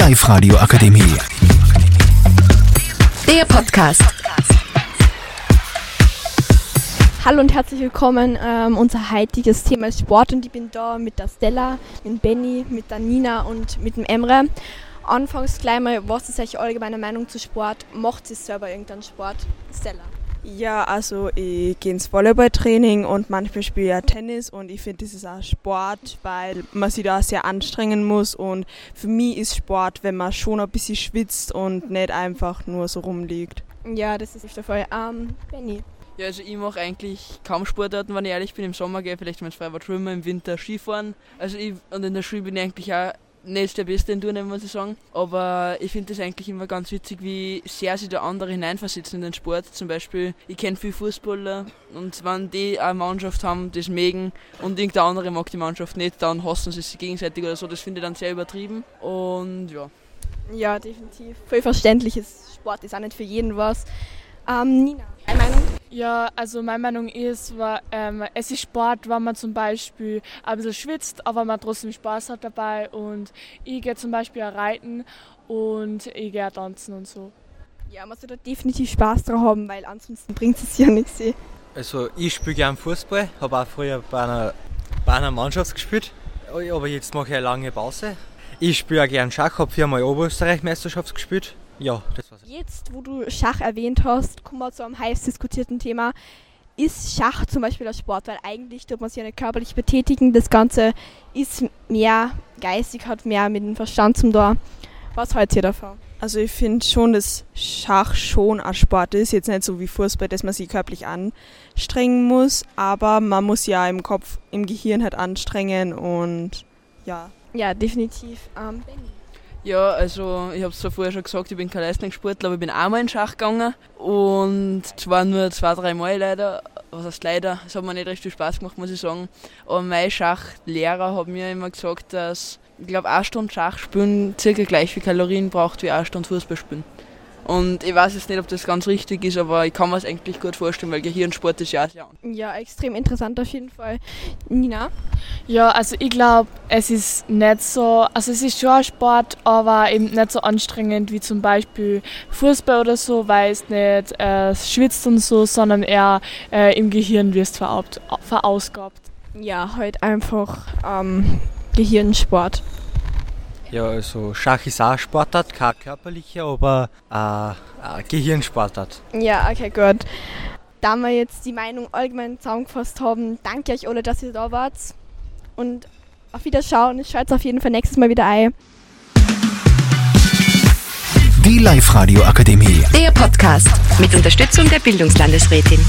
Live-Radio Akademie. Der Podcast. Hallo und herzlich willkommen. Ähm, unser heutiges Thema ist Sport und ich bin da mit der Stella, mit Benny, mit der Nina und mit dem Emre. Anfangs gleich mal, was ist euch allgemeine Meinung zu Sport? Macht ihr selber irgendeinen Sport? Stella. Ja, also ich gehe ins Volleyballtraining und manchmal spiele ich ja Tennis und ich finde, das ist auch Sport, weil man sich da sehr anstrengen muss und für mich ist Sport, wenn man schon ein bisschen schwitzt und nicht einfach nur so rumliegt. Ja, das ist nicht der Fall. Ähm, Benny. Ja, also ich mache eigentlich kaum Sportarten, wenn ich ehrlich bin. Im Sommer gehe ich vielleicht mal ins Freibad schwimmen, im Winter Skifahren. Also ich, und in der Schule bin ich eigentlich auch nicht der Beste in Turnen, muss ich sagen. Aber ich finde das eigentlich immer ganz witzig, wie sehr sich der andere hineinversetzen in den Sport. Zum Beispiel, ich kenne viele Fußballer und wenn die eine Mannschaft haben, das mögen und irgendein andere mag die Mannschaft nicht, dann hassen sie sich gegenseitig oder so. Das finde ich dann sehr übertrieben. Und ja. Ja, definitiv. Voll verständliches Sport ist auch nicht für jeden was. Ähm, Nina, deine Meinung? Ja, also meine Meinung ist, war, ähm, es ist Sport, wenn man zum Beispiel ein bisschen schwitzt, aber man trotzdem Spaß hat dabei. Und ich gehe zum Beispiel reiten und ich gehe tanzen und so. Ja, man sollte definitiv Spaß drauf haben, weil ansonsten bringt es ja nichts. eh. Also ich spiele gern Fußball, habe auch früher bei einer, bei einer Mannschaft gespielt, aber jetzt mache ich eine lange Pause. Ich spiele auch gern Schach, habe viermal Oberösterreich-Meisterschaft gespielt. Ja, das. Jetzt, wo du Schach erwähnt hast, kommen wir zu einem heiß diskutierten Thema. Ist Schach zum Beispiel ein Sport? Weil eigentlich tut man sich ja nicht körperlich betätigen. Das Ganze ist mehr geistig, hat mehr mit dem Verstand zum da. Was haltet ihr davon? Also ich finde schon, dass Schach schon ein Sport ist. Jetzt nicht so wie Fußball, dass man sich körperlich anstrengen muss, aber man muss ja im Kopf, im Gehirn halt anstrengen und ja. Ja, definitiv. Ähm. Ja, also ich habe es zwar vorher schon gesagt, ich bin kein Leistungssportler, aber ich bin einmal in Schach gegangen und zwar nur zwei, drei Mal leider. Was heißt leider? Es hat mir nicht recht viel Spaß gemacht, muss ich sagen. Aber mein Schachlehrer hat mir immer gesagt, dass ich glaube, eine Stunde Schach spielen circa gleich viel Kalorien braucht wie eine Stunde Fußball spielen. Und ich weiß jetzt nicht, ob das ganz richtig ist, aber ich kann mir es eigentlich gut vorstellen, weil Gehirnsport ist ja auch sehr. Ja, extrem interessant auf jeden Fall. Nina? Ja, also ich glaube, es ist nicht so, also es ist schon ein Sport, aber eben nicht so anstrengend wie zum Beispiel Fußball oder so, weil es nicht äh, schwitzt und so, sondern eher äh, im Gehirn wirst veraubt- verausgabt. Ja, halt einfach ähm, Gehirnsport. Ja, also Schach ist auch ein Sportart, kein körperlicher, aber äh, ein Gehirnsportart. Ja, okay, gut. Da wir jetzt die Meinung allgemein zusammengefasst haben, danke euch alle, dass ihr da wart. Und auf Wiederschauen. Schaut auf jeden Fall nächstes Mal wieder ein. Die Live-Radio Akademie. Der Podcast mit Unterstützung der Bildungslandesrätin.